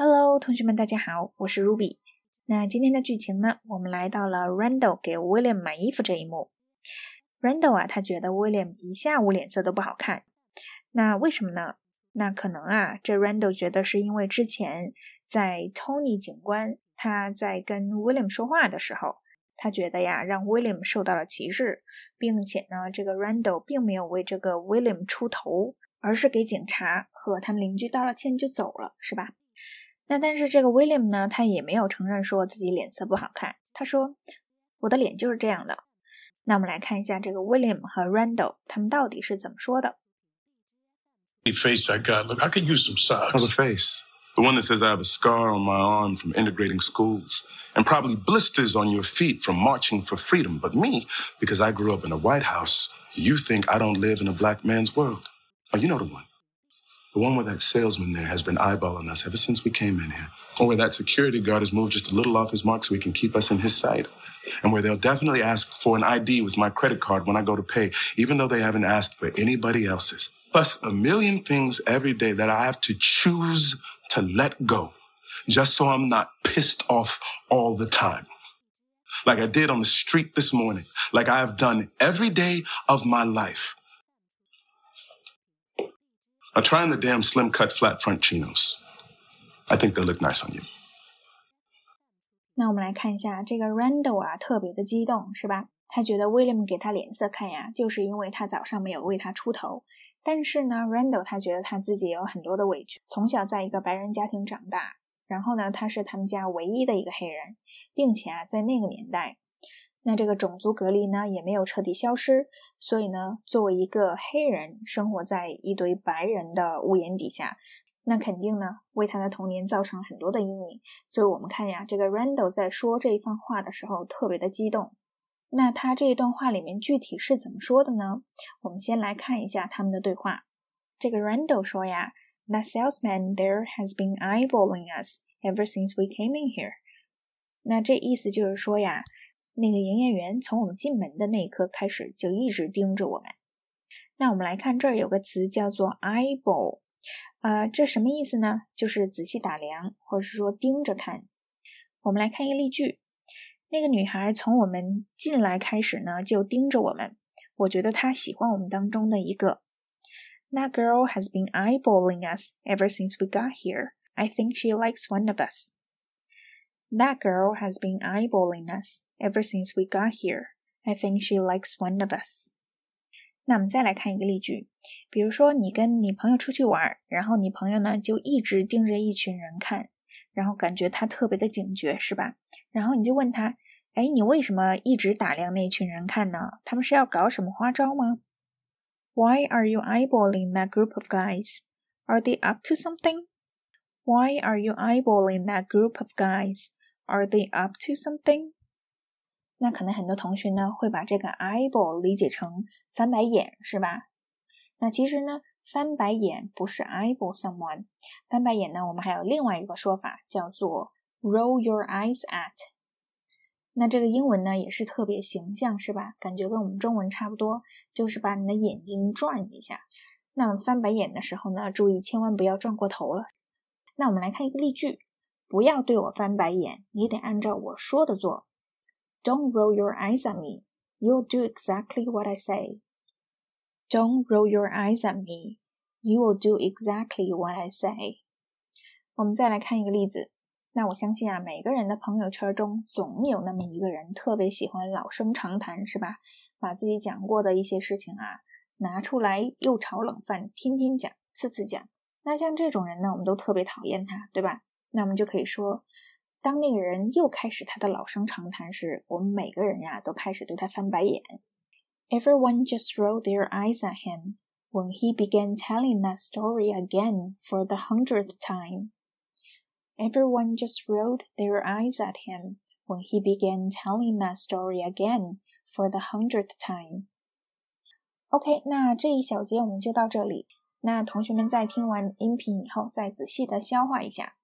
Hello，同学们，大家好，我是 Ruby。那今天的剧情呢，我们来到了 Randall 给 William 买衣服这一幕。Randall 啊，他觉得 William 一下午脸色都不好看。那为什么呢？那可能啊，这 Randall 觉得是因为之前在 Tony 警官他在跟 William 说话的时候，他觉得呀，让 William 受到了歧视，并且呢，这个 Randall 并没有为这个 William 出头，而是给警察和他们邻居道了歉就走了，是吧？那但是这个 William 呢，他也没有承认说自己脸色不好看。他说：“我的脸就是这样的。”那我们来看一下这个 William 和 Randall 他们到底是怎么说的。Face I got. Look, I could use some socks. How's the face? The one that says I have a scar on my arm from integrating schools, and probably blisters on your feet from marching for freedom. But me, because I grew up in a White House, you think I don't live in a black man's world. Oh, you know the one. The one where that salesman there has been eyeballing us ever since we came in here. Or where that security guard has moved just a little off his mark so he can keep us in his sight. And where they'll definitely ask for an ID with my credit card when I go to pay, even though they haven't asked for anybody else's. Plus a million things every day that I have to choose to let go just so I'm not pissed off all the time. Like I did on the street this morning, like I have done every day of my life. 我 try on the damn slim cut flat front chinos. I think they'll look nice on you. 那我们来看一下这个 Randall 啊，特别的激动，是吧？他觉得 William 给他脸色看呀，就是因为他早上没有为他出头。但是呢，Randall 他觉得他自己有很多的委屈，从小在一个白人家庭长大，然后呢，他是他们家唯一的一个黑人，并且啊，在那个年代。那这个种族隔离呢也没有彻底消失，所以呢，作为一个黑人生活在一堆白人的屋檐底下，那肯定呢为他的童年造成很多的阴影。所以我们看呀，这个 Randall 在说这一番话的时候特别的激动。那他这一段话里面具体是怎么说的呢？我们先来看一下他们的对话。这个 Randall 说呀，That salesman there has been eyeballing us ever since we came in here。那这意思就是说呀。那个营业员从我们进门的那一刻开始就一直盯着我们。那我们来看这儿有个词叫做 eyeball，啊，这什么意思呢？就是仔细打量，或者是说盯着看。我们来看一个例句：那个女孩从我们进来开始呢就盯着我们。我觉得她喜欢我们当中的一个。That girl has been eyeballing us ever since we got here. I think she likes one of us. That girl has been eyeballing us ever since we got here. I think she likes one of us. 那我们再来看一个例句，比如说你跟你朋友出去玩，然后你朋友呢就一直盯着一群人看，然后感觉他特别的警觉，是吧？然后你就问他，哎，你为什么一直打量那群人看呢？他们是要搞什么花招吗？Why are you eyeballing that group of guys? Are they up to something? Why are you eyeballing that group of guys? Are they up to something？那可能很多同学呢会把这个 eyeball 理解成翻白眼，是吧？那其实呢，翻白眼不是 eyeball someone，翻白眼呢，我们还有另外一个说法叫做 roll your eyes at。那这个英文呢也是特别形象，是吧？感觉跟我们中文差不多，就是把你的眼睛转一下。那翻白眼的时候呢，注意千万不要转过头了。那我们来看一个例句。不要对我翻白眼，你得按照我说的做。Don't roll your eyes at me. You'll do exactly what I say. Don't roll your eyes at me. You'll do exactly what I say. 我们再来看一个例子。那我相信啊，每个人的朋友圈中总有那么一个人特别喜欢老生常谈，是吧？把自己讲过的一些事情啊拿出来又炒冷饭，天天讲，次次讲。那像这种人呢，我们都特别讨厌他，对吧？那我们就可以说，当那个人又开始他的老生常谈时，我们每个人呀都开始对他翻白眼。Everyone just rolled their eyes at him when he began telling that story again for the hundredth time. Everyone just rolled their eyes at him when he began telling that story again for the hundredth time. OK，那这一小节我们就到这里。那同学们在听完音频以后，再仔细的消化一下。